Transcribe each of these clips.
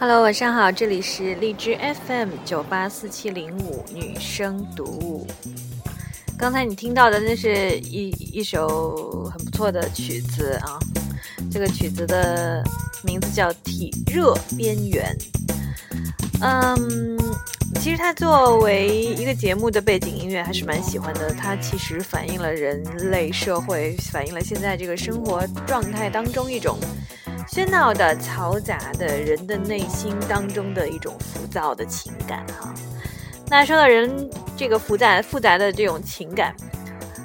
Hello，晚上好，这里是荔枝 FM 九八四七零五女生读物。刚才你听到的那是一一首很不错的曲子啊，这个曲子的名字叫《体热边缘》。嗯，其实它作为一个节目的背景音乐还是蛮喜欢的，它其实反映了人类社会，反映了现在这个生活状态当中一种。喧闹的、嘈杂的人的内心当中的一种浮躁的情感，哈。那说到人这个复杂、复杂的这种情感，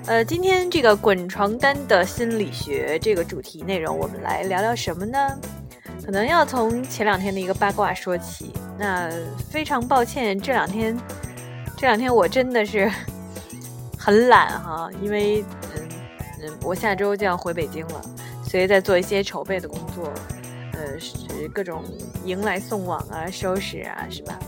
呃，今天这个滚床单的心理学这个主题内容，我们来聊聊什么呢？可能要从前两天的一个八卦说起。那非常抱歉，这两天这两天我真的是 很懒哈，因为嗯嗯，我下周就要回北京了。所以在做一些筹备的工作，呃，是各种迎来送往啊，收拾啊，是吧？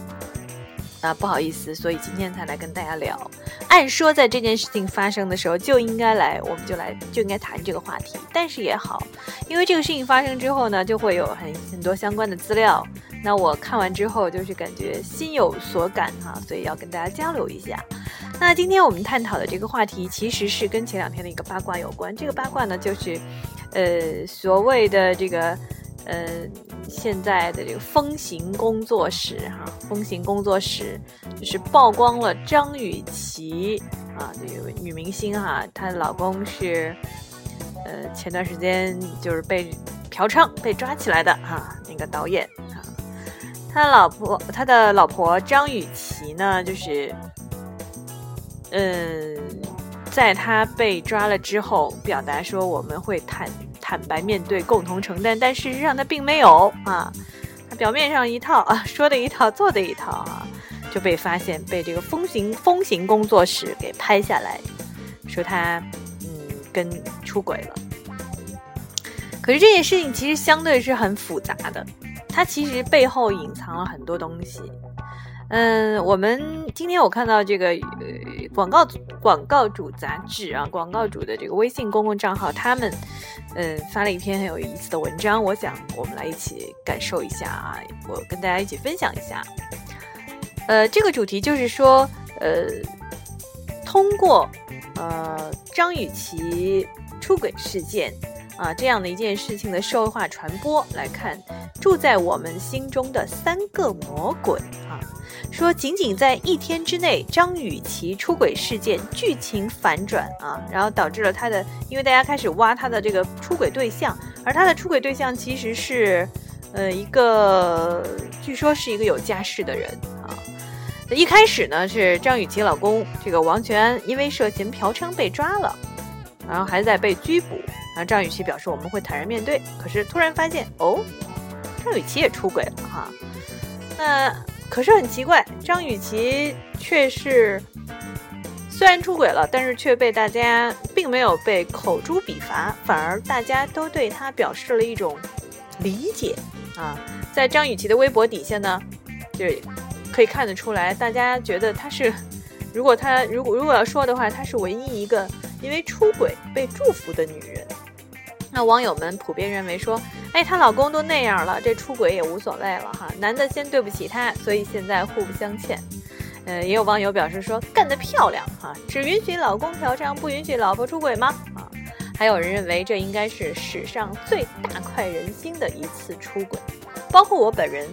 啊，不好意思，所以今天才来跟大家聊。按说在这件事情发生的时候就应该来，我们就来就应该谈这个话题。但是也好，因为这个事情发生之后呢，就会有很很多相关的资料。那我看完之后就是感觉心有所感哈，所以要跟大家交流一下。那今天我们探讨的这个话题其实是跟前两天的一个八卦有关。这个八卦呢，就是。呃，所谓的这个，呃，现在的这个风行工作室哈，风行工作室就是曝光了张雨绮啊，这个女明星哈，她的老公是，呃，前段时间就是被嫖娼被抓起来的哈，那个导演啊，他老婆他的老婆张雨绮呢，就是，嗯。在他被抓了之后，表达说我们会坦坦白面对，共同承担，但事实上他并没有啊，他表面上一套啊，说的一套，做的一套啊，就被发现被这个风行风行工作室给拍下来，说他嗯跟出轨了。可是这件事情其实相对是很复杂的，它其实背后隐藏了很多东西。嗯，我们今天我看到这个呃广告广告主杂志啊，广告主的这个微信公共账号，他们嗯发了一篇很有意思的文章，我想我们来一起感受一下啊，我跟大家一起分享一下。呃，这个主题就是说，呃，通过呃张雨绮出轨事件啊这样的一件事情的社会化传播来看，住在我们心中的三个魔鬼啊。说，仅仅在一天之内，张雨绮出轨事件剧情反转啊，然后导致了他的，因为大家开始挖他的这个出轨对象，而他的出轨对象其实是，呃，一个据说是一个有家室的人啊。一开始呢是张雨绮老公这个王全安因为涉嫌嫖娼被抓了，然后还在被拘捕，然后张雨绮表示我们会坦然面对，可是突然发现哦，张雨绮也出轨了哈，那。可是很奇怪，张雨绮却是虽然出轨了，但是却被大家并没有被口诛笔伐，反而大家都对她表示了一种理解啊。在张雨绮的微博底下呢，就是可以看得出来，大家觉得她是，如果她如果如果要说的话，她是唯一一个因为出轨被祝福的女人。那网友们普遍认为说，哎，她老公都那样了，这出轨也无所谓了哈。男的先对不起她，所以现在互不相欠。呃，也有网友表示说，干得漂亮哈，只允许老公嫖娼，不允许老婆出轨吗？啊，还有人认为这应该是史上最大快人心的一次出轨。包括我本人，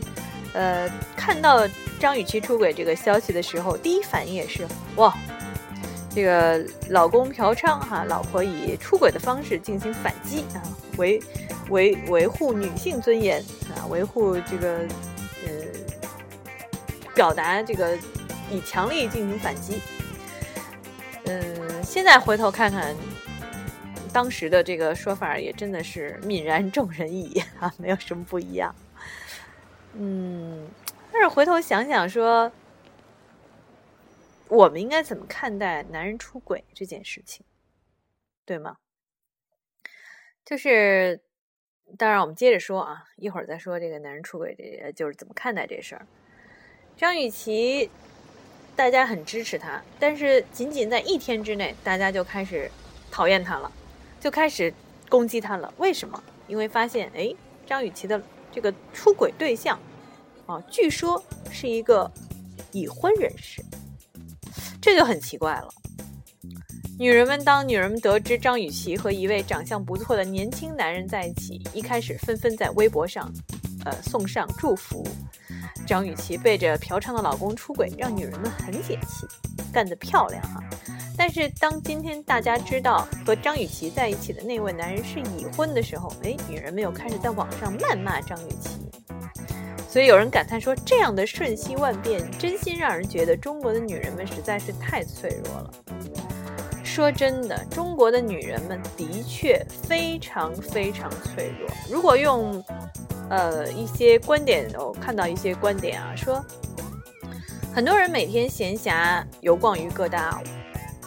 呃，看到张雨绮出轨这个消息的时候，第一反应也是哇。这个老公嫖娼哈，老婆以出轨的方式进行反击啊，维维维护女性尊严啊，维护这个呃，表达这个以强力进行反击。嗯，现在回头看看，当时的这个说法也真的是泯然众人矣啊，没有什么不一样。嗯，但是回头想想说。我们应该怎么看待男人出轨这件事情，对吗？就是，当然我们接着说啊，一会儿再说这个男人出轨，这就是怎么看待这事儿。张雨绮，大家很支持她，但是仅仅在一天之内，大家就开始讨厌她了，就开始攻击她了。为什么？因为发现，哎，张雨绮的这个出轨对象啊，据说是一个已婚人士，这就很奇怪了。女人们当女人们得知张雨绮和一位长相不错的年轻男人在一起，一开始纷纷在微博上，呃，送上祝福。张雨绮背着嫖娼的老公出轨，让女人们很解气，干得漂亮哈！但是当今天大家知道和张雨绮在一起的那位男人是已婚的时候，哎，女人们又开始在网上谩骂张雨绮。所以有人感叹说，这样的瞬息万变，真心让人觉得中国的女人们实在是太脆弱了。说真的，中国的女人们的确非常非常脆弱。如果用，呃，一些观点，我看到一些观点啊，说很多人每天闲暇游逛于各大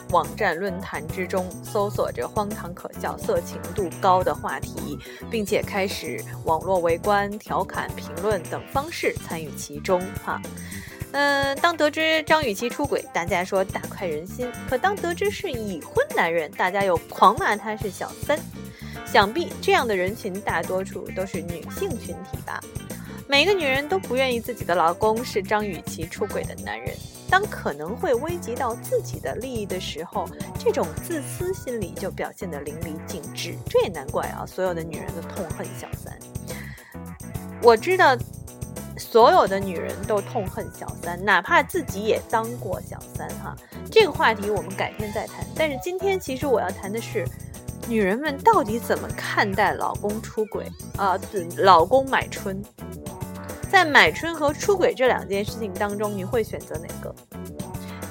网站论坛之中，搜索着荒唐可笑、色情度高的话题，并且开始网络围观、调侃、评论等方式参与其中，哈。嗯，当得知张雨绮出轨，大家说大快人心；可当得知是已婚男人，大家又狂骂他是小三。想必这样的人群大多数都是女性群体吧。每个女人都不愿意自己的老公是张雨绮出轨的男人。当可能会危及到自己的利益的时候，这种自私心理就表现得淋漓尽致。这也难怪啊，所有的女人都痛恨小三。我知道。所有的女人都痛恨小三，哪怕自己也当过小三哈。这个话题我们改天再谈。但是今天其实我要谈的是，女人们到底怎么看待老公出轨啊？老公买春，在买春和出轨这两件事情当中，你会选择哪个？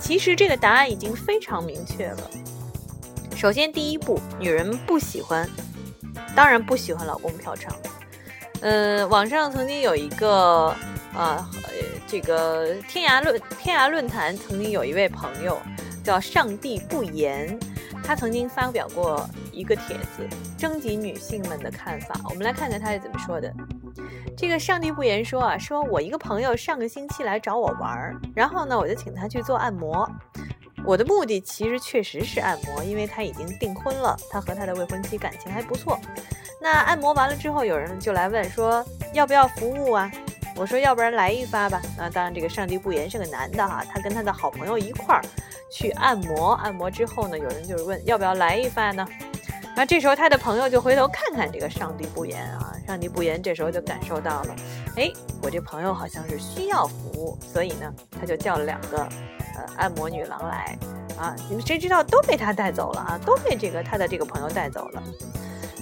其实这个答案已经非常明确了。首先第一步，女人不喜欢，当然不喜欢老公嫖娼。嗯，网上曾经有一个啊，这个天涯论天涯论坛曾经有一位朋友叫上帝不言，他曾经发表过一个帖子，征集女性们的看法。我们来看看他是怎么说的。这个上帝不言说啊，说我一个朋友上个星期来找我玩儿，然后呢，我就请他去做按摩。我的目的其实确实是按摩，因为他已经订婚了，他和他的未婚妻感情还不错。那按摩完了之后，有人就来问说要不要服务啊？我说要不然来一发吧。那当然，这个上帝不言是个男的哈，他跟他的好朋友一块儿去按摩。按摩之后呢，有人就是问要不要来一发呢？那这时候他的朋友就回头看看这个上帝不言啊，上帝不言这时候就感受到了，哎，我这朋友好像是需要服务，所以呢，他就叫了两个呃按摩女郎来啊。你们谁知道都被他带走了啊？都被这个他的这个朋友带走了。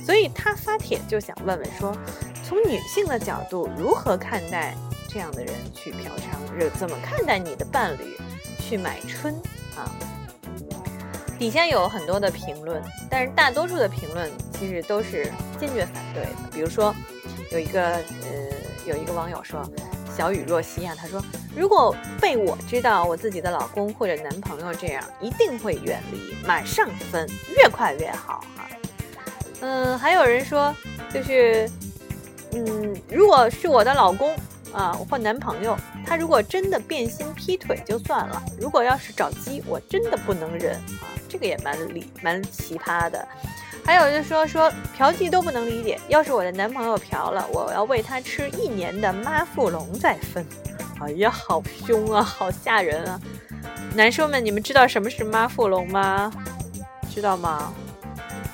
所以他发帖就想问问说，从女性的角度如何看待这样的人去嫖娼？怎么看待你的伴侣去买春啊？底下有很多的评论，但是大多数的评论其实都是坚决反对的。比如说，有一个呃，有一个网友说，小雨若曦啊，他说，如果被我知道我自己的老公或者男朋友这样，一定会远离，马上分，越快越好哈。嗯，还有人说，就是，嗯，如果是我的老公啊或男朋友，他如果真的变心劈腿就算了，如果要是找鸡，我真的不能忍啊，这个也蛮理蛮奇葩的。还有就说说嫖妓都不能理解，要是我的男朋友嫖了，我要喂他吃一年的妈富隆再分。哎呀，好凶啊，好吓人啊！男生们，你们知道什么是妈富隆吗？知道吗？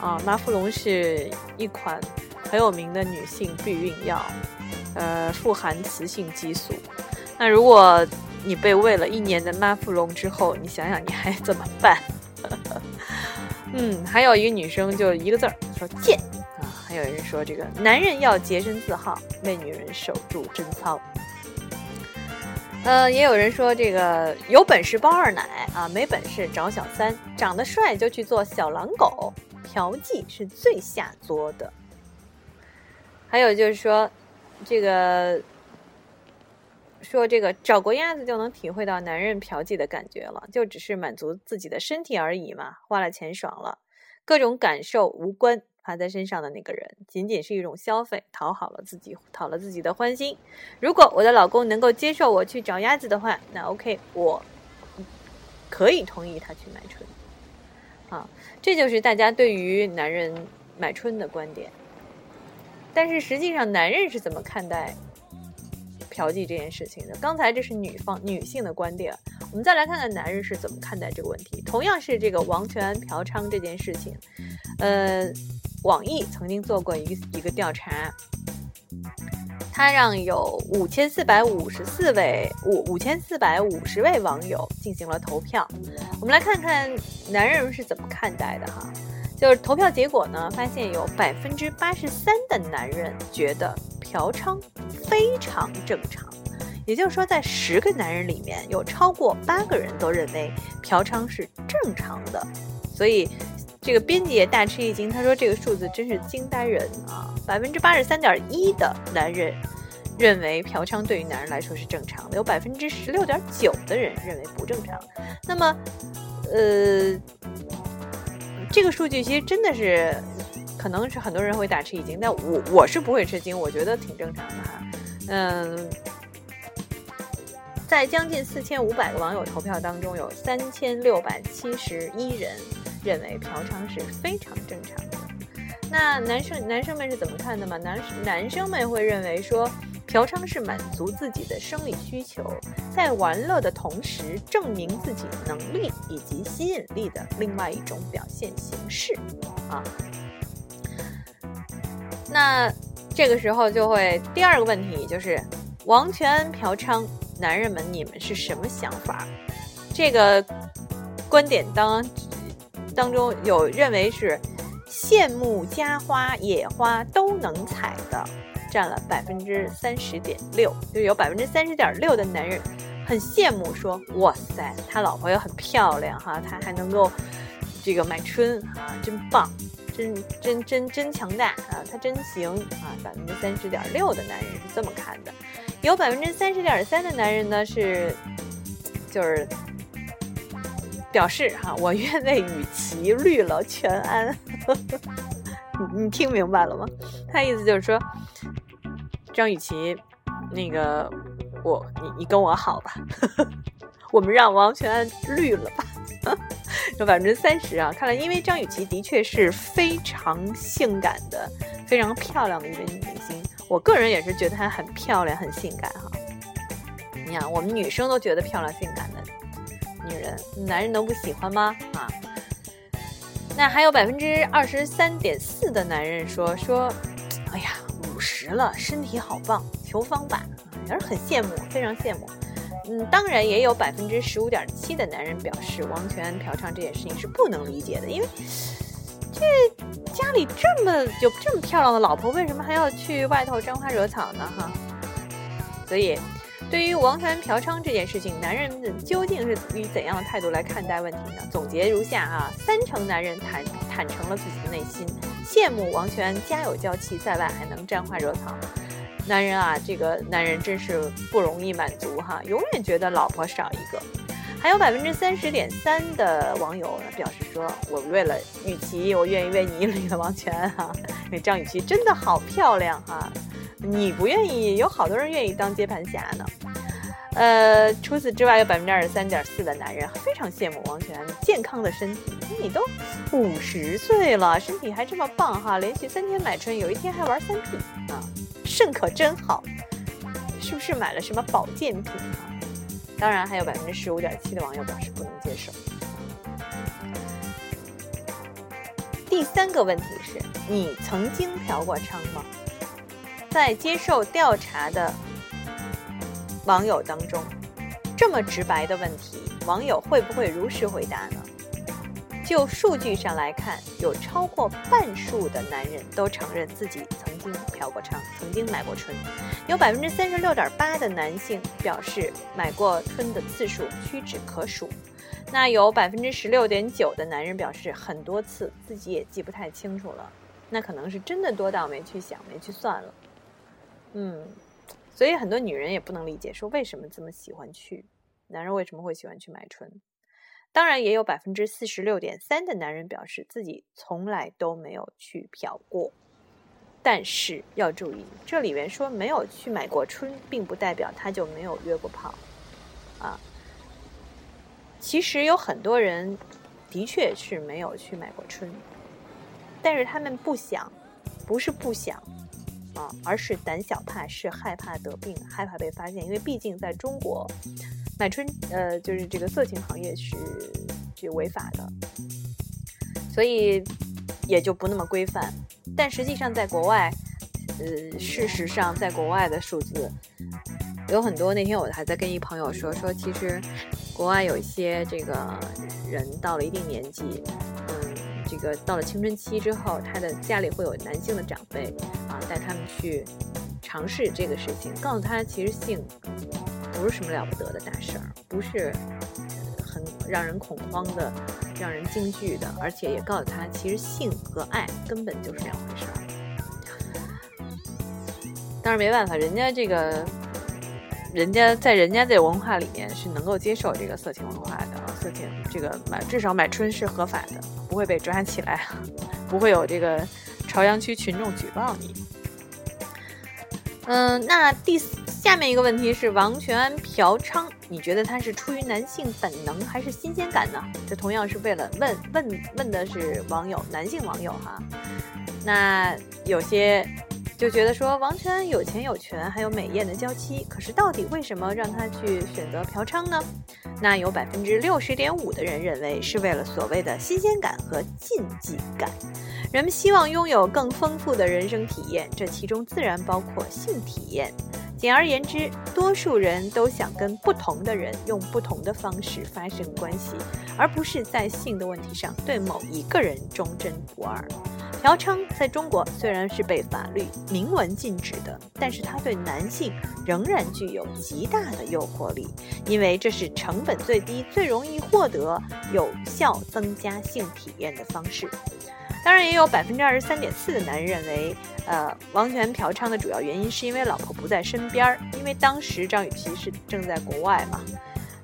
啊，妈富隆是一款很有名的女性避孕药，呃，富含雌性激素。那如果你被喂了一年的妈富隆之后，你想想你还怎么办？嗯，还有一个女生就一个字儿说贱啊，还有人说这个男人要洁身自好，为女人守住贞操。呃，也有人说这个有本事包二奶啊，没本事找小三，长得帅就去做小狼狗。嫖妓是最下作的，还有就是说，这个说这个找过鸭子就能体会到男人嫖妓的感觉了，就只是满足自己的身体而已嘛，花了钱爽了，各种感受无关，花在身上的那个人仅仅是一种消费，讨好了自己，讨了自己的欢心。如果我的老公能够接受我去找鸭子的话，那 OK，我可以同意他去买春。啊，这就是大家对于男人买春的观点。但是实际上，男人是怎么看待嫖妓这件事情的。刚才这是女方女性的观点，我们再来看看男人是怎么看待这个问题。同样是这个王全嫖娼这件事情，呃，网易曾经做过一个一个调查。他让有五千四百五十四位五五千四百五十位网友进行了投票，我们来看看男人是怎么看待的哈。就是投票结果呢，发现有百分之八十三的男人觉得嫖娼非常正常，也就是说，在十个男人里面有超过八个人都认为嫖娼是正常的，所以。这个编辑也大吃一惊，他说：“这个数字真是惊呆人啊！百分之八十三点一的男人认为嫖娼对于男人来说是正常的，有百分之十六点九的人认为不正常。那么，呃，这个数据其实真的是，可能是很多人会大吃一惊，但我我是不会吃惊，我觉得挺正常的哈。嗯，在将近四千五百个网友投票当中，有三千六百七十一人。”认为嫖娼是非常正常的。那男生男生们是怎么看的吗？男男生们会认为说，嫖娼是满足自己的生理需求，在玩乐的同时证明自己能力以及吸引力的另外一种表现形式啊。那这个时候就会第二个问题就是王权嫖娼，男人们你们是什么想法？这个观点当。当中有认为是羡慕家花野花都能采的，占了百分之三十点六，就有百分之三十点六的男人很羡慕，说哇塞，他老婆又很漂亮哈，他还能够这个买春啊，真棒，真真真真强大啊，他真行啊，百分之三十点六的男人是这么看的，有百分之三十点三的男人呢是就是。表示哈，我愿为雨琦绿了全安。你你听明白了吗？他意思就是说，张雨绮，那个我你你跟我好吧，我们让王全安绿了吧。有百分之三十啊，看来因为张雨绮的确是非常性感的、非常漂亮的一位女明星。我个人也是觉得她很漂亮、很性感哈。你看，我们女生都觉得漂亮、性感。女人，男人能不喜欢吗？啊，那还有百分之二十三点四的男人说说，哎呀，五十了，身体好棒，求方法，也是很羡慕，非常羡慕。嗯，当然也有百分之十五点七的男人表示，王权嫖娼这件事情是不能理解的，因为这家里这么有这么漂亮的老婆，为什么还要去外头沾花惹草呢？哈，所以。对于王权嫖娼这件事情，男人究竟是以怎样的态度来看待问题呢？总结如下啊：三成男人坦坦诚了自己的内心，羡慕王权家有娇妻，在外还能沾花惹草。男人啊，这个男人真是不容易满足哈，永远觉得老婆少一个。还有百分之三十点三的网友呢表示说：“我为了雨琦，我愿意为你离了王权哈，因 为张雨绮真的好漂亮哈。”你不愿意，有好多人愿意当接盘侠呢。呃，除此之外，有百分之二十三点四的男人非常羡慕王全健康的身体。你都五十岁了，身体还这么棒哈，连续三天买春，有一天还玩三 P 啊，肾可真好。是不是买了什么保健品啊？当然，还有百分之十五点七的网友表示不能接受。第三个问题是你曾经嫖过娼吗？在接受调查的网友当中，这么直白的问题，网友会不会如实回答呢？就数据上来看，有超过半数的男人都承认自己曾经嫖过娼，曾经买过春。有百分之三十六点八的男性表示买过春的次数屈指可数。那有百分之十六点九的男人表示很多次，自己也记不太清楚了。那可能是真的多到没去想、没去算了。嗯，所以很多女人也不能理解，说为什么这么喜欢去，男人为什么会喜欢去买春？当然，也有百分之四十六点三的男人表示自己从来都没有去嫖过。但是要注意，这里面说没有去买过春，并不代表他就没有约过炮啊。其实有很多人的确是没有去买过春，但是他们不想，不是不想。啊，而是胆小怕事，害怕得病，害怕被发现。因为毕竟在中国，买春呃就是这个色情行业是是违法的，所以也就不那么规范。但实际上在国外，呃，事实上在国外的数字有很多。那天我还在跟一朋友说说，其实国外有一些这个人到了一定年纪，嗯，这个到了青春期之后，他的家里会有男性的长辈啊，带他们去尝试这个事情，告诉他其实性不是什么了不得的大事儿，不是很让人恐慌的、让人惊惧的，而且也告诉他，其实性和爱根本就是两回事儿。但是没办法，人家这个，人家在人家的文化里面是能够接受这个色情文化的，色情这个买至少买春是合法的，不会被抓起来，不会有这个朝阳区群众举报你。嗯，那第下面一个问题是王全安嫖娼，你觉得他是出于男性本能还是新鲜感呢？这同样是为了问问问的是网友，男性网友哈。那有些。就觉得说王全有钱有权，还有美艳的娇妻，可是到底为什么让他去选择嫖娼呢？那有百分之六十点五的人认为是为了所谓的新鲜感和禁忌感，人们希望拥有更丰富的人生体验，这其中自然包括性体验。简而言之，多数人都想跟不同的人用不同的方式发生关系，而不是在性的问题上对某一个人忠贞不二。嫖娼在中国虽然是被法律明文禁止的，但是它对男性仍然具有极大的诱惑力，因为这是成本最低、最容易获得、有效增加性体验的方式。当然，也有百分之二十三点四的男人认为，呃，王权嫖娼的主要原因是因为老婆不在身边儿，因为当时张雨绮是正在国外嘛，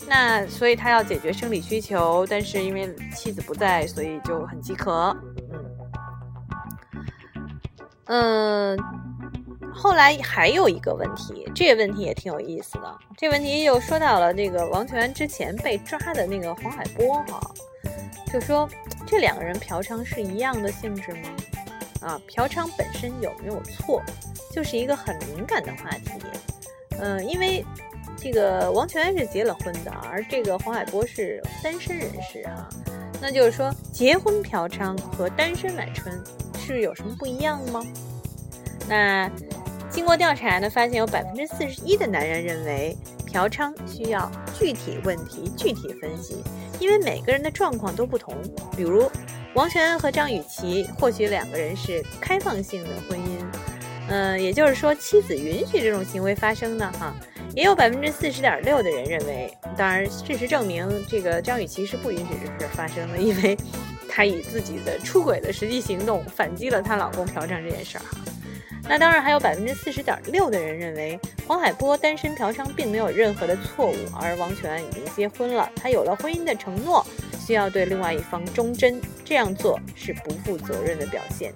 那所以他要解决生理需求，但是因为妻子不在，所以就很饥渴。嗯，嗯后来还有一个问题，这个问题也挺有意思的。这问题又说到了这个王全之前被抓的那个黄海波哈，就说这两个人嫖娼是一样的性质吗？啊，嫖娼本身有没有错，就是一个很敏感的话题。嗯，因为这个王全安是结了婚的，而这个黄海波是单身人士哈，那就是说结婚嫖娼和单身买春。是有什么不一样吗？那经过调查呢，发现有百分之四十一的男人认为嫖娼需要具体问题具体分析，因为每个人的状况都不同。比如王全安和张雨绮，或许两个人是开放性的婚姻，嗯，也就是说妻子允许这种行为发生呢，哈。也有百分之四十点六的人认为，当然事实证明这个张雨绮是不允许这事发生的，因为。她以自己的出轨的实际行动反击了她老公嫖娼这件事儿哈。那当然还有百分之四十点六的人认为黄海波单身嫖娼并没有任何的错误，而王全已经结婚了，他有了婚姻的承诺，需要对另外一方忠贞，这样做是不负责任的表现。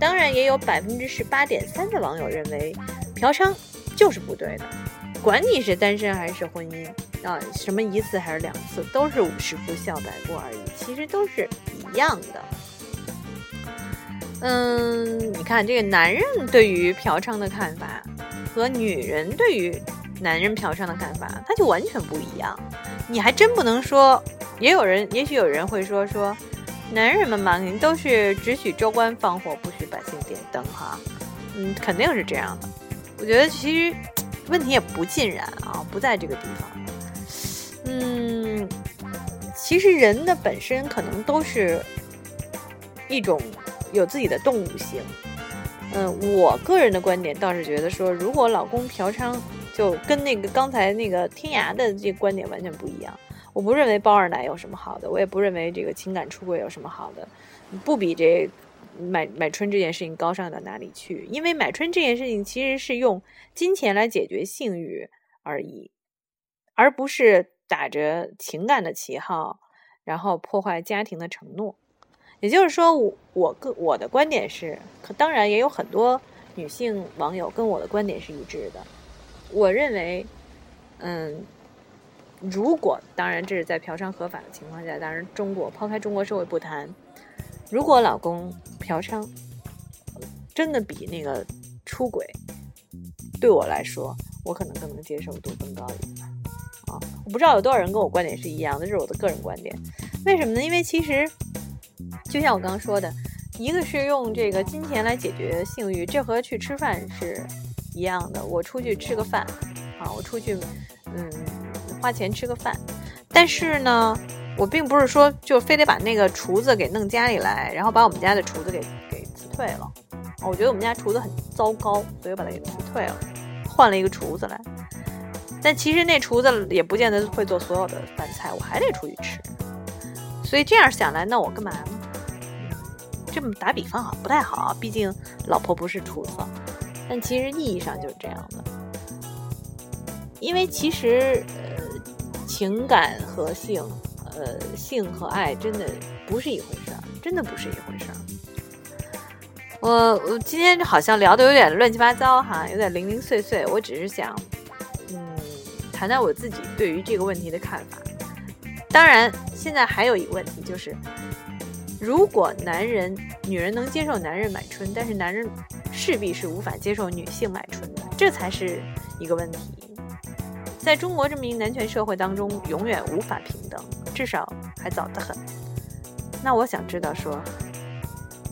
当然也有百分之十八点三的网友认为嫖娼就是不对的，管你是单身还是婚姻。啊，什么一次还是两次，都是五十步笑百步而已，其实都是一样的。嗯，你看这个男人对于嫖娼的看法和女人对于男人嫖娼的看法，他就完全不一样。你还真不能说，也有人，也许有人会说说，男人们嘛，肯定都是只许州官放火，不许百姓点灯哈。嗯，肯定是这样的。我觉得其实问题也不尽然啊，不在这个地方。嗯，其实人的本身可能都是一种有自己的动物性。嗯，我个人的观点倒是觉得说，如果老公嫖娼，就跟那个刚才那个天涯的这观点完全不一样。我不认为包二奶有什么好的，我也不认为这个情感出轨有什么好的，不比这买买春这件事情高尚到哪里去。因为买春这件事情其实是用金钱来解决性欲而已，而不是。打着情感的旗号，然后破坏家庭的承诺。也就是说，我我个我的观点是，可当然也有很多女性网友跟我的观点是一致的。我认为，嗯，如果当然这是在嫖娼合法的情况下，当然中国抛开中国社会不谈，如果老公嫖娼真的比那个出轨，对我来说，我可能更能接受度更高一点。啊，我不知道有多少人跟我观点是一样的，这是我的个人观点。为什么呢？因为其实就像我刚刚说的，一个是用这个金钱来解决性欲，这和去吃饭是一样的。我出去吃个饭，啊，我出去，嗯，花钱吃个饭，但是呢，我并不是说就非得把那个厨子给弄家里来，然后把我们家的厨子给给辞退了。我觉得我们家厨子很糟糕，所以我把它给辞退了，换了一个厨子来。但其实那厨子也不见得会做所有的饭菜，我还得出去吃。所以这样想来，那我干嘛呢？这么打比方好不太好，毕竟老婆不是厨子。但其实意义上就是这样的，因为其实呃情感和性，呃性和爱真的不是一回事儿，真的不是一回事儿。我我今天好像聊的有点乱七八糟哈，有点零零碎碎。我只是想。嗯谈谈我自己对于这个问题的看法。当然，现在还有一个问题就是，如果男人、女人能接受男人买春，但是男人势必是无法接受女性买春的，这才是一个问题。在中国这么一个男权社会当中，永远无法平等，至少还早得很。那我想知道，说，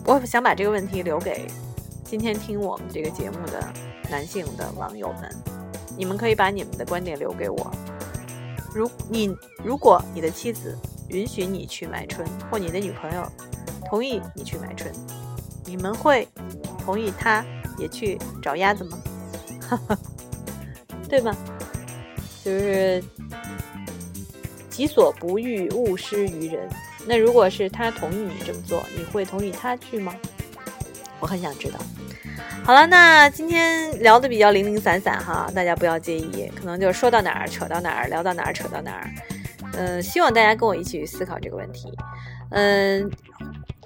我想把这个问题留给今天听我们这个节目的男性的网友们。你们可以把你们的观点留给我。如你如果你的妻子允许你去买春，或你的女朋友同意你去买春，你们会同意他也去找鸭子吗？哈 哈对吗？就是己所不欲，勿施于人。那如果是他同意你这么做，你会同意他去吗？我很想知道。好了，那今天聊的比较零零散散哈，大家不要介意，可能就说到哪儿扯到哪儿，聊到哪儿扯到哪儿。嗯，希望大家跟我一起去思考这个问题。嗯，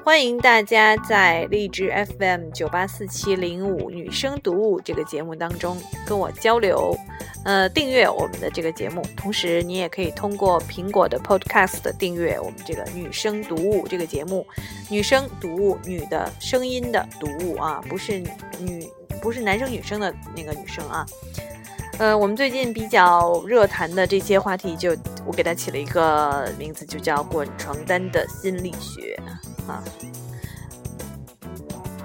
欢迎大家在荔枝 FM 九八四七零五女生读物这个节目当中跟我交流。呃，订阅我们的这个节目，同时你也可以通过苹果的 Podcast 订阅我们这个女生读物这个节目。女生读物，女的声音的读物啊，不是女，不是男生女生的那个女生啊。呃，我们最近比较热谈的这些话题，就我给它起了一个名字，就叫“滚床单的心理学”啊。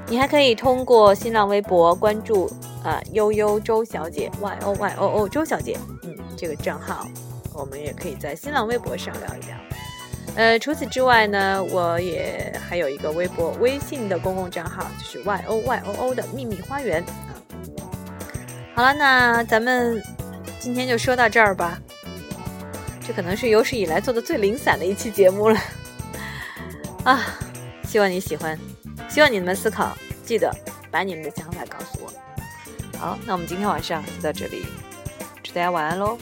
你还可以通过新浪微博关注。啊，悠悠周小姐，Y O Y O O 周小姐，嗯，这个账号，我们也可以在新浪微博上聊一聊。呃，除此之外呢，我也还有一个微博、微信的公共账号，就是 Y O Y O O 的秘密花园。好了，那咱们今天就说到这儿吧。这可能是有史以来做的最零散的一期节目了。啊，希望你喜欢，希望你们思考，记得把你们的想法告诉我。好，那我们今天晚上就到这里，祝大家晚安喽。